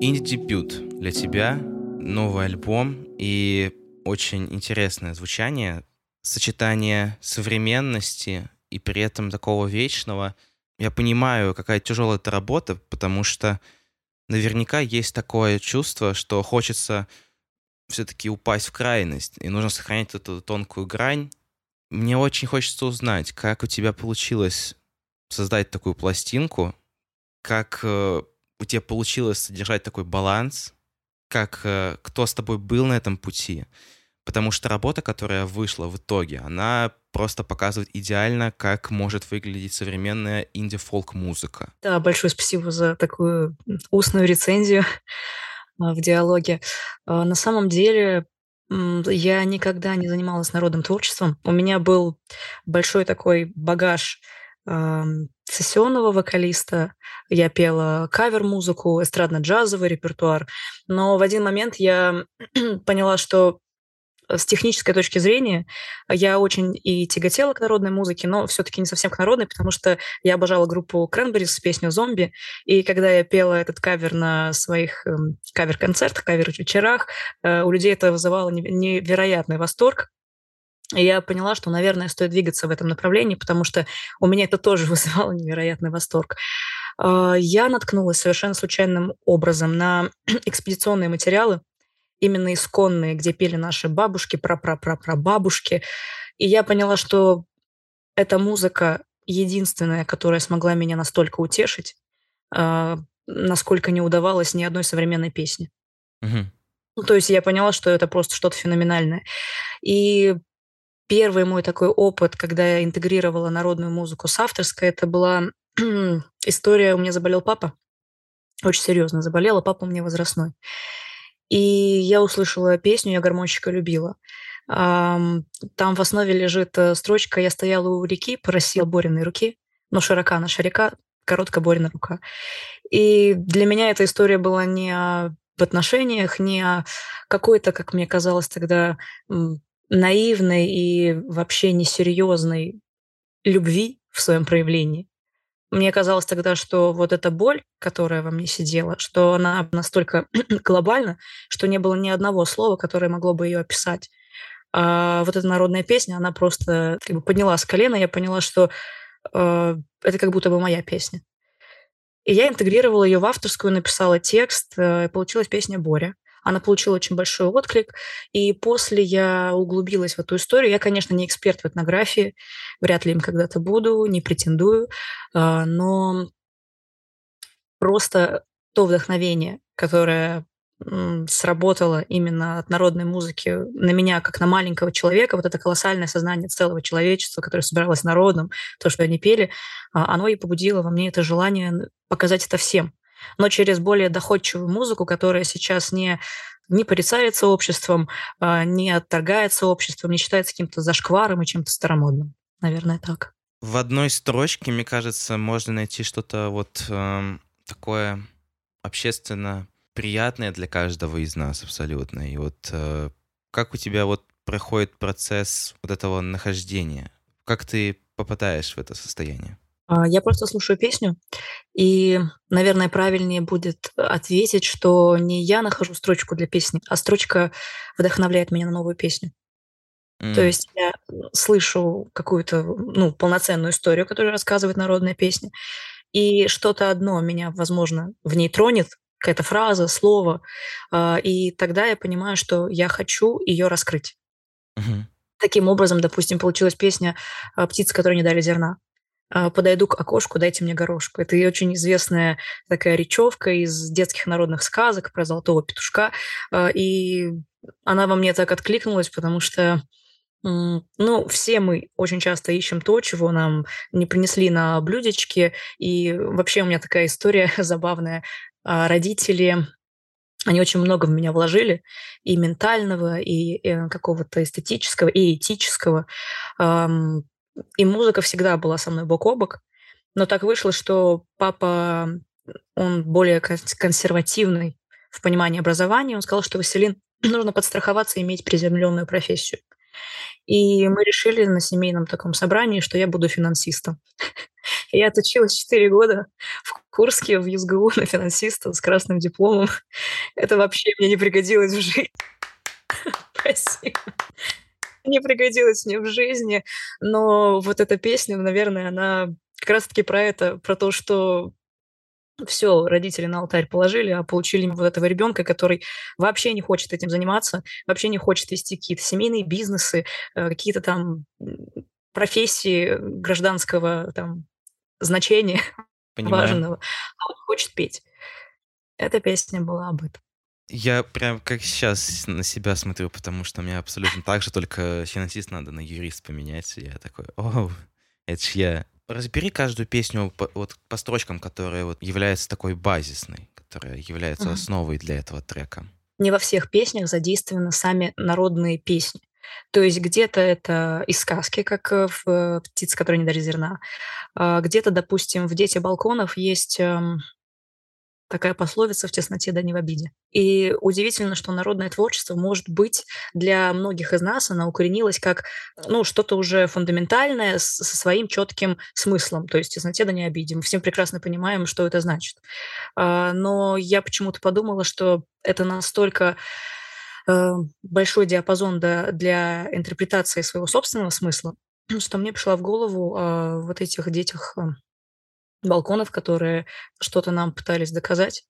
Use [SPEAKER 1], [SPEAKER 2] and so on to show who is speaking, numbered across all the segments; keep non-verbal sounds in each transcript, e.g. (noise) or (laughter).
[SPEAKER 1] Инди-дебют для тебя, новый альбом и очень интересное звучание, сочетание современности и при этом такого вечного. Я понимаю, какая тяжелая эта работа, потому что наверняка есть такое чувство, что хочется все-таки упасть в крайность, и нужно сохранять эту тонкую грань. Мне очень хочется узнать, как у тебя получилось создать такую пластинку, как э, у тебя получилось содержать такой баланс, как э, кто с тобой был на этом пути. Потому что работа, которая вышла в итоге, она просто показывает идеально, как может выглядеть современная инди-фолк-музыка.
[SPEAKER 2] Да, большое спасибо за такую устную рецензию а, в диалоге. А, на самом деле, я никогда не занималась народным творчеством. У меня был большой такой багаж сессионного вокалиста, я пела кавер-музыку, эстрадно-джазовый репертуар. Но в один момент я (clears throat) поняла, что с технической точки зрения я очень и тяготела к народной музыке, но все-таки не совсем к народной, потому что я обожала группу Cranberries, песню «Зомби», и когда я пела этот кавер на своих э, кавер-концертах, кавер-вечерах, э, у людей это вызывало невероятный восторг, и я поняла, что, наверное, стоит двигаться в этом направлении, потому что у меня это тоже (laughs) вызывало невероятный восторг. А, я наткнулась совершенно случайным образом на (clears throat) экспедиционные материалы, именно исконные, где пели наши бабушки, пра-пра-пра-пра-бабушки. И я поняла, что эта музыка единственная, которая смогла меня настолько утешить, а, насколько не удавалось ни одной современной песни. Угу. Ну, то есть я поняла, что это просто что-то феноменальное. И первый мой такой опыт, когда я интегрировала народную музыку с авторской, это была (clears throat) история «У меня заболел папа». Очень серьезно заболел, а папа у меня возрастной. И я услышала песню «Я гармонщика любила». Там в основе лежит э, строчка «Я стояла у реки, просила Бориной руки, но широка наша река, короткая Борина рука». И для меня эта история была не в отношениях, не о какой-то, как мне казалось тогда, наивной и вообще несерьезной любви в своем проявлении. Мне казалось тогда, что вот эта боль, которая во мне сидела, что она настолько (clears throat) глобальна, что не было ни одного слова, которое могло бы ее описать. А вот эта народная песня, она просто как бы подняла с колена, я поняла, что э, это как будто бы моя песня. И я интегрировала ее в авторскую, написала текст, э, и получилась песня «Боря». Она получила очень большой отклик. И после я углубилась в эту историю. Я, конечно, не эксперт в этнографии, вряд ли им когда-то буду, не претендую, а, но просто то вдохновение, которое сработало именно от народной музыки на меня, как на маленького человека, вот это колоссальное сознание целого человечества, которое собиралось народом, то, что они пели, а, оно и побудило во мне это желание показать это всем но через более доходчивую музыку, которая сейчас не не порицается обществом, а, не отторгается обществом, не считается каким-то зашкваром и чем-то старомодным. Наверное, так.
[SPEAKER 1] В одной строчке, мне кажется, можно найти что-то вот э, такое общественно приятное для каждого из нас абсолютно. И вот э, как у тебя вот проходит процесс вот этого нахождения? Как ты попадаешь в это состояние?
[SPEAKER 2] А, я просто слушаю песню, и, наверное, правильнее будет ответить, что не я нахожу строчку для песни, а строчка вдохновляет меня на новую песню. То есть я слышу какую-то, ну, полноценную историю, которую рассказывает народная песня, и что-то одно меня, возможно, в ней тронет, какая-то фраза, слово, а, и тогда я понимаю, что я хочу ее раскрыть. Мгм. Таким образом, допустим, получилась песня а, «Птицы, которые не дали зерна». А, подойду к окошку, дайте мне горошку. Это очень известная такая речевка из детских народных сказок про золотого петушка. А, и она во мне так откликнулась, потому что ну, все мы очень часто ищем то, чего нам не принесли на блюдечке. И вообще у меня такая история (laughs) забавная. А, родители они очень много в меня вложили, и ментального, и, и э, какого-то эстетического, и этического. И музыка всегда была со мной бок о бок. Но так вышло, что папа, он более консервативный в понимании образования. Он сказал, что Василин (clears throat) нужно подстраховаться и иметь приземленную профессию. И мы решили на семейном таком собрании, что я буду финансистом. (laughs) Я отучилась 4 года в Курске, в ЮСГУ на финансиста с красным дипломом. (laughs) Это вообще мне не пригодилось в жизни. (laughs) Спасибо. Не пригодилось мне в жизни, но вот эта песня, наверное, она как раз таки про это, про то, что всё родители на алтарь положили, а получили вот этого ребенка, который вообще не хочет этим заниматься, вообще не хочет вести какие-то семейные бизнесы, э, какие-то там, профессии гражданского там значения
[SPEAKER 1] Понимаю.
[SPEAKER 2] важного, а он хочет петь. Эта песня была об этом.
[SPEAKER 1] Я прям как сейчас на себя смотрю, потому что у меня абсолютно так же, только финансист надо на юрист поменять. И я такой: "О, это ж я". Разбери каждую песню по вот по строчкам, которая вот является такой базисной, которая является
[SPEAKER 2] Мгм.
[SPEAKER 1] основой для этого трека.
[SPEAKER 2] Не во всех песнях задействованы сами народные песни. То есть где-то это из сказки, как, э, в, "Птица, которая не дарит зерна", а где-то, допустим, в "Дети балконов" есть, эм, такая пословица: "В тесноте да не в обиде". И удивительно, что народное творчество, может быть, для многих из нас оно укоренилось как, ну, что-то уже фундаментальное со своим чётким смыслом. То есть "В тесноте да не обиде". Мы все прекрасно понимаем, что это значит. А, но я почему-то подумала, что это настолько, э, большой диапазон, для интерпретации своего собственного смысла, что мне пришла в голову о вот этих детях, э, балконов, которые что-то нам пытались доказать,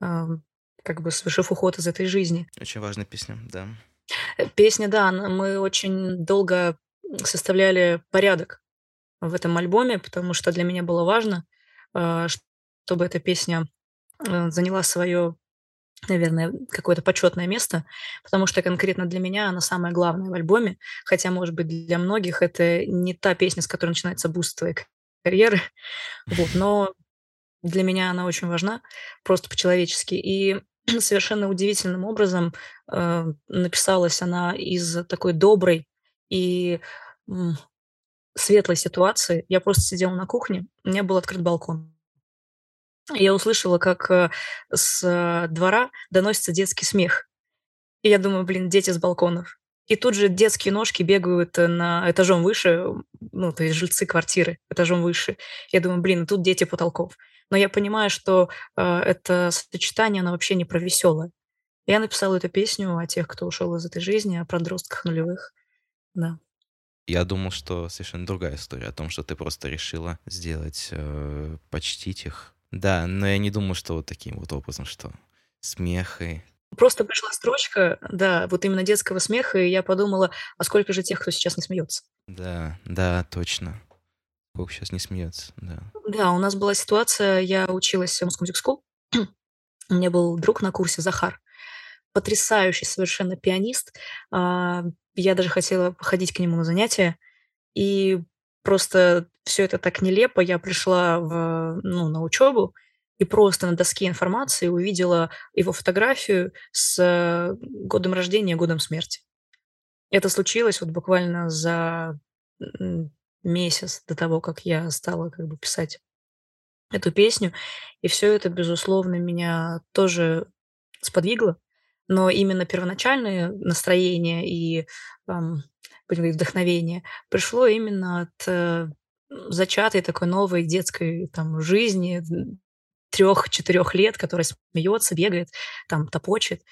[SPEAKER 2] как бы совершив уход из этой жизни.
[SPEAKER 1] Очень важная песня, да.
[SPEAKER 2] Э, песня, да, мы очень долго, составляли порядок в этом альбоме, потому что для меня было важно, а, чтобы эта песня, э, заняла своё, наверное, какое-то почётное место, потому что конкретно для меня она самая главная в альбоме. Хотя, может быть, для многих это не та песня, с которой начинается boost твоей карьеры. Вот, но для меня она очень важна, просто по-человечески. И (clears throat) совершенно удивительным образом, э, написалась она из такой доброй и, м, светлой ситуации. Я просто сидела на кухне, у меня был открыт балкон. Я услышала, как, э, с двора доносится детский смех. И я думаю: "Блин, дети с балконов". И тут же детские ножки бегают на этажом выше, ну, то есть жильцы квартиры этажом выше. Я думаю: "Блин, тут дети потолков". Но я понимаю, что, э, это сочетание, оно вообще не про весёлое. Я написала эту песню о тех, кто ушёл из этой жизни, о подростках нулевых. Да.
[SPEAKER 1] Я думал, что совершенно другая история о том, что ты просто решила сделать, э, почтить их. Да, но я не думаю, что вот таким вот образом, что смех и
[SPEAKER 2] Просто пришла строчка, да, вот именно детского смеха, и я подумала: "А сколько же тех, кто сейчас не смеётся?"
[SPEAKER 1] Да, да, точно. Сколько щас не смеется, да.
[SPEAKER 2] Да, у нас была ситуация, я училась в Music (clears throat) School. У меня был друг на курсе Захар, потрясающий совершенно пианист. А, я даже хотела ходить к нему на занятия, и просто всё это так нелепо. Я пришла в ну, на учёбу и просто на доске информации увидела его фотографию с годом рождения годом смерти. Это случилось вот буквально за, месяц до того, как я стала как бы писать эту песню. И всё это, безусловно, меня тоже сподвигло. Но именно первоначальное настроение и, будем говорить, вдохновение пришло именно от, э, зачатой такой новой детской там жизни, 3-4 лет, которая смеётся, бегает, там топочет.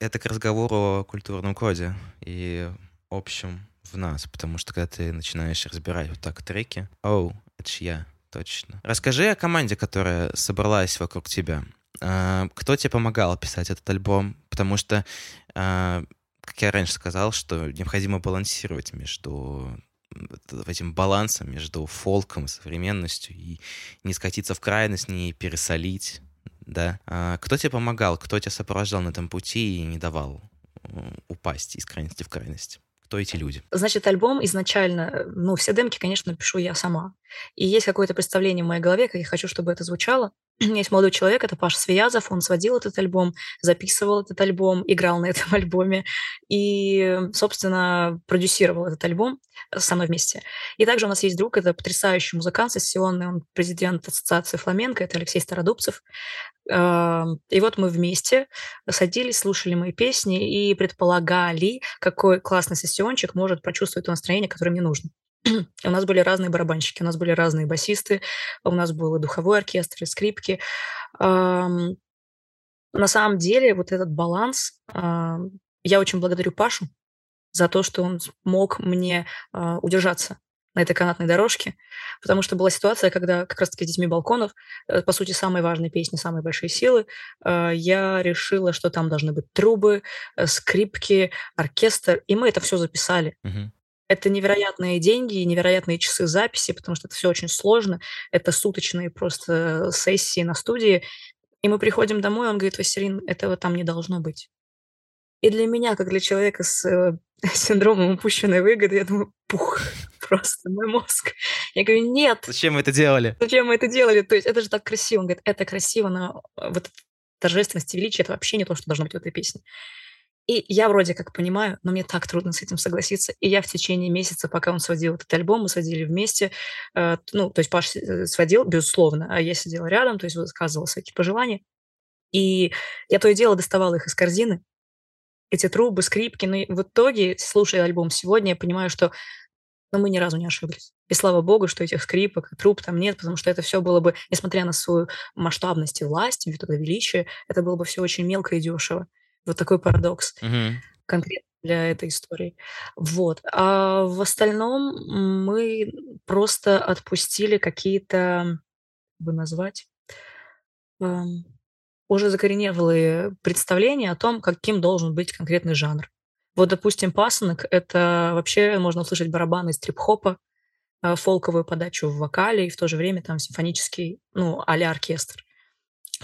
[SPEAKER 1] Это к разговору о культурном коде и общем в нас, потому что когда ты начинаешь разбирать вот так треки: "Оу, это ж я". Точно. Расскажи о команде, которая собралась вокруг тебя. А, кто те помогал писать этот альбом? Потому что, а, как я раньше сказал, что необходимо балансировать между этим балансом, между фолком и современностью, и не скатиться в крайность, не пересолить, да. А, кто те помогал, кто тя сопровождал на этом пути и не давал, м, упасть из крайности в крайность? Кто эти люди?
[SPEAKER 2] Значит, альбом изначально, э, ну, все демки, конечно, пишу я сама. И есть какое-то представление в моей голове, как я хочу, чтобы это звучало. (clears throat) Есть молодой человек, это Паша Свиязов, он сводил этот альбом, записывал этот альбом, играл на (laughs) этом альбоме и, собственно, продюсировал этот альбом со мной вместе. И также у нас есть друг, это потрясающий музыкант сессионный, он президент ассоциации фламенко, это Алексей Стародубцев. Ам, и вот мы вместе садились, слушали мои песни и предполагали, какой классный сессионщик может прочувствовать то настроение, которое мне нужно. У нас были разные барабанщики, у нас были разные басисты, у нас был и духовой оркестр, и скрипки. На самом деле вот этот баланс, ам, я очень благодарю Пашу за то, что он смог мне а, удержаться на этой канатной дорожке, потому что была ситуация, когда как раз-таки с детьми балконов, э, по сути, самые важные песни, самые большие силы, э, я решила, что там должны быть трубы, э, скрипки, оркестр, и мы это все записали.
[SPEAKER 1] Мгм.
[SPEAKER 2] Это невероятные деньги и невероятные часы записи, потому что это все очень сложно. Это суточные просто сессии на студии. И мы приходим домой, он говорит: "Василин, этого там не должно быть". И для меня, как для человека с, э, (laughs) синдромом упущенной выгоды, я думаю: "Пух!" (laughs) Просто мой мозг. Я говорю: "Нет,
[SPEAKER 1] Зачем вы это делали?
[SPEAKER 2] зачем мы это делали? То есть это же так красиво". Он говорит: "Это красиво, но, э, вот торжественность и величие- это вообще не то, что должно быть в этой песне". И я вроде как понимаю, но мне так трудно с этим согласиться. И я в течение месяца, пока он сводил этот альбом, мы сводили вместе, э, ну, то есть Паша э, сводил, безусловно, а я сидела рядом, то есть высказывала свои пожелания. И я то и дело доставала их из корзины, эти трубы, скрипки. Но и в итоге, слушая альбом сегодня, я понимаю, что, ну, мы ни разу не ошиблись. И слава богу, что этих скрипок и труб там нет, потому что это все было бы, несмотря на свою масштабность и власть, вот это величие, это было бы все очень мелко и дешево. Вот такой парадокс
[SPEAKER 1] Мгм.
[SPEAKER 2] конкретно для этой истории. Вот. А в остальном мы просто отпустили какие-то, как бы назвать, ам, уже закоренелые представления о том, каким должен быть конкретный жанр. Вот, допустим, пасынок- это вообще можно услышать барабаны из трип-хопа, а, фолковую подачу в вокале и в то же время там симфонический, ну, а-ля оркестр.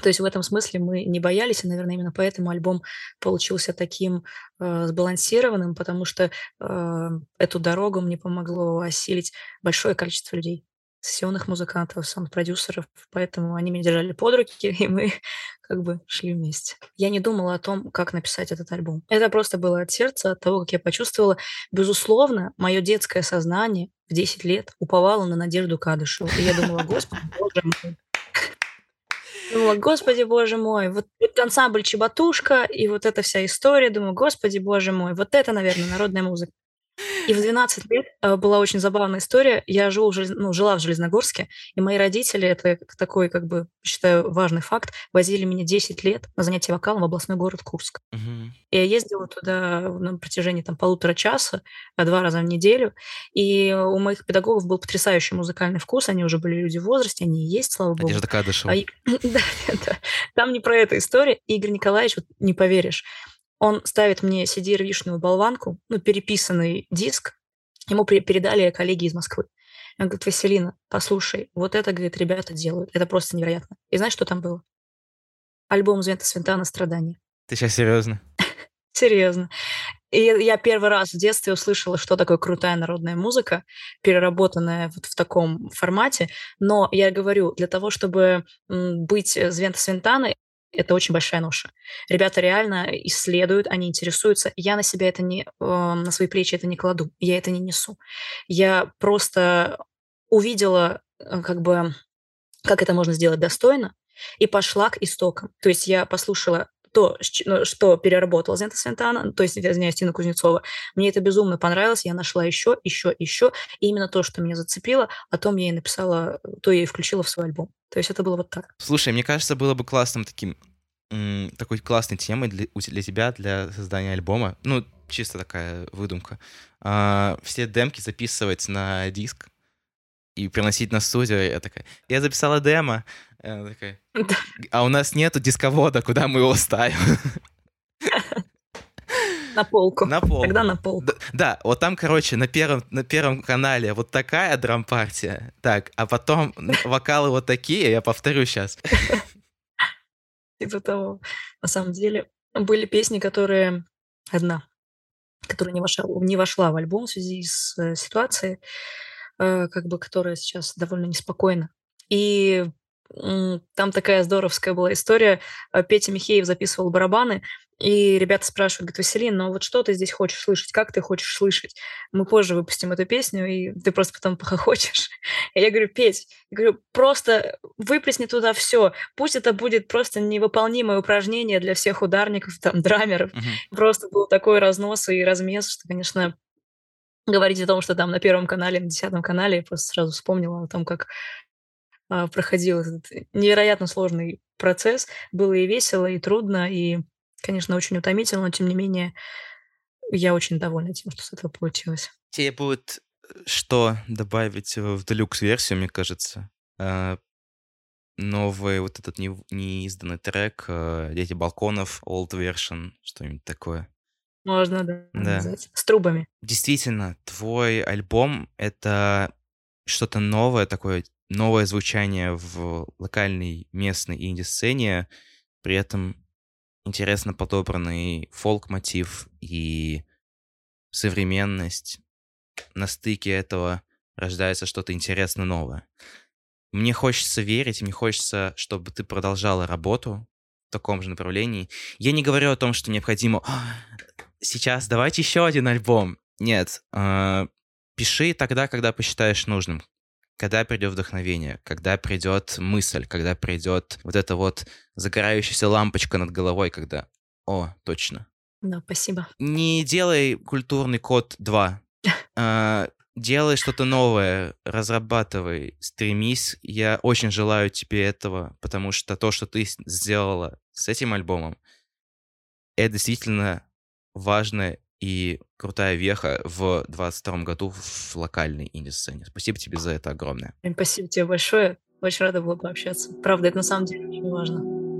[SPEAKER 2] То есть в этом смысле мы не боялись, и, наверное, именно поэтому альбом получился таким, э, сбалансированным, потому что, э, эту дорогу мне помогло осилить большое количество людей, сессионных музыкантов, саунд-продюсеров, поэтому они меня держали под руки, (laughs) и мы как бы шли вместе. Я не думала о том, как написать этот альбом. Это просто было от сердца, от того, как я почувствовала. Безусловно, мое детское сознание в 10 лет уповало на Надежду Кадышеву, и я думала: "Господи, боже мой". Думала: "Господи, боже мой, вот вот ансамбль "Чебатушка" и вот эта вся история". Думаю: "Господи, боже мой, вот это, наверное, народная музыка". И в 12 лет, э, была очень забавная история. Я живу ну, жила в Железногорске, и мои родители, это такой, как бы, считаю, важный факт, возили меня 10 лет на занятия вокалом в областной город Курск.
[SPEAKER 1] Мгм.
[SPEAKER 2] И я ездила туда на протяжении там полутора часа, а, 2 раза в неделю. И у моих педагогов был потрясающий музыкальный вкус. Они уже были люди в возрасте, они и есть, слава богу.
[SPEAKER 1] Надежда Кадышева.
[SPEAKER 2] А (laughs) да, да. Там не про эту историю. Игорь Николаевич, вот не поверишь, он ставит мне CD-рвишную болванку, ну, переписанный диск. Ему передали коллеги из Москвы. Он говорит: "Василина, послушай, вот это, говорит, ребята делают. Это просто невероятно". И знаешь, что там было? Альбом Звента Свинтана "Страдания".
[SPEAKER 1] Ты сейчас серьезно?
[SPEAKER 2] Серьезно. И я первый раз в детстве услышала, что такое крутая народная музыка, переработанная вот в таком формате. Но я говорю, для того, чтобы, быть, Звента Свинтаной, это очень большая ноша. Ребята реально исследуют, они интересуются. Я на себя это не, а, на свои плечи это не кладу, я это не несу. Я просто увидела, э, как бы, как это можно сделать достойно, и пошла к истокам. То есть я послушала то, с ч ну, что переработала Звента Свинтана, то есть, извиняюсь, Тина Кузнецова. Мне это безумно понравилось, я нашла еще, еще, еще. И именно то, что меня зацепило, о том я и написала, то я и включила в свой альбом. То есть это было вот так.
[SPEAKER 1] Слушай, мне кажется, было бы классным таким, такой классной темой для для тебя, для создания альбома. Ну, чисто такая выдумка. А, все демки записывать на диск и приносить на студию. Я такая: "Я записала демо". И она такая: (laughs)
[SPEAKER 2] Да.
[SPEAKER 1] "А у нас нету дисковода, куда мы его ставим?" (laughs)
[SPEAKER 2] На полку.
[SPEAKER 1] На полку.
[SPEAKER 2] Тогда на полку.
[SPEAKER 1] Д да, вот там, короче, на первом на первом канале вот такая драм-партия, так, а потом (laughs) вокалы вот такие, я повторю щас.
[SPEAKER 2] Типа того. На самом деле были песни, которые одна, которая не вошла не вошла в альбом в связи с, э, ситуацией, э, как бы, которая сейчас довольно неспокойна. И, там такая здоровская была история. Э, Петя Михеев записывал барабаны, и ребята спрашивают, говорят: "Василин, ну вот что ты здесь хочешь слышать? Как ты хочешь слышать? Мы позже выпустим эту песню, и ты просто потом похохочешь". И (laughs) я говорю: "Петь, я говорю, просто выплесни туда всё. Пусть это будет просто невыполнимое упражнение для всех ударников, (laughs) там, драмеров".
[SPEAKER 1] Мгм.
[SPEAKER 2] Просто был такой разнос и размес, что, конечно говорить о том, что там на Первом канале, на Десятом канале, я просто сразу вспомнила о том, как, проходил этот невероятно сложный процесс. Было и весело, и трудно, и, конечно, очень утомительно, но тем не менее я очень довольна тем, что с этого получилось.
[SPEAKER 1] Тебе будет э, что добавить в делюкс-версию, мне кажется. А, новый вот этот не, неизданный трек э, «Дети балконов», old version, что-нибудь такое.
[SPEAKER 2] Можно, да,
[SPEAKER 1] Да.
[SPEAKER 2] назвать. С трубами.
[SPEAKER 1] Действительно, твой альбом — это что-то новое, такое новое звучание в локальной местной инди-сцене, при этом интересно подобранный фолк-мотив и современность. На стыке этого рождается что-то интересно новое. Мне хочется верить, мне хочется, чтобы ты продолжала работу в таком же направлении. Я не говорю о том, что необходимо «А, сейчас давайте еще один альбом. Нет, э, пиши тогда, когда посчитаешь нужным. Когда придет вдохновение, когда придет мысль, когда придет вот эта вот загорающаяся лампочка над головой, когда «О, точно».
[SPEAKER 2] Да, спасибо.
[SPEAKER 1] Не делай культурный код 2. Э, делай что-то новое, разрабатывай, стремись. Я очень желаю тебе этого, потому что то, что ты сделала с этим альбомом, это действительно важная и крутая веха в 22 году в локальной инди-сцене. Спасибо тебе за это огромное.
[SPEAKER 2] Спасибо тебе большое. Очень рада была пообщаться. Правда, это на самом деле очень важно.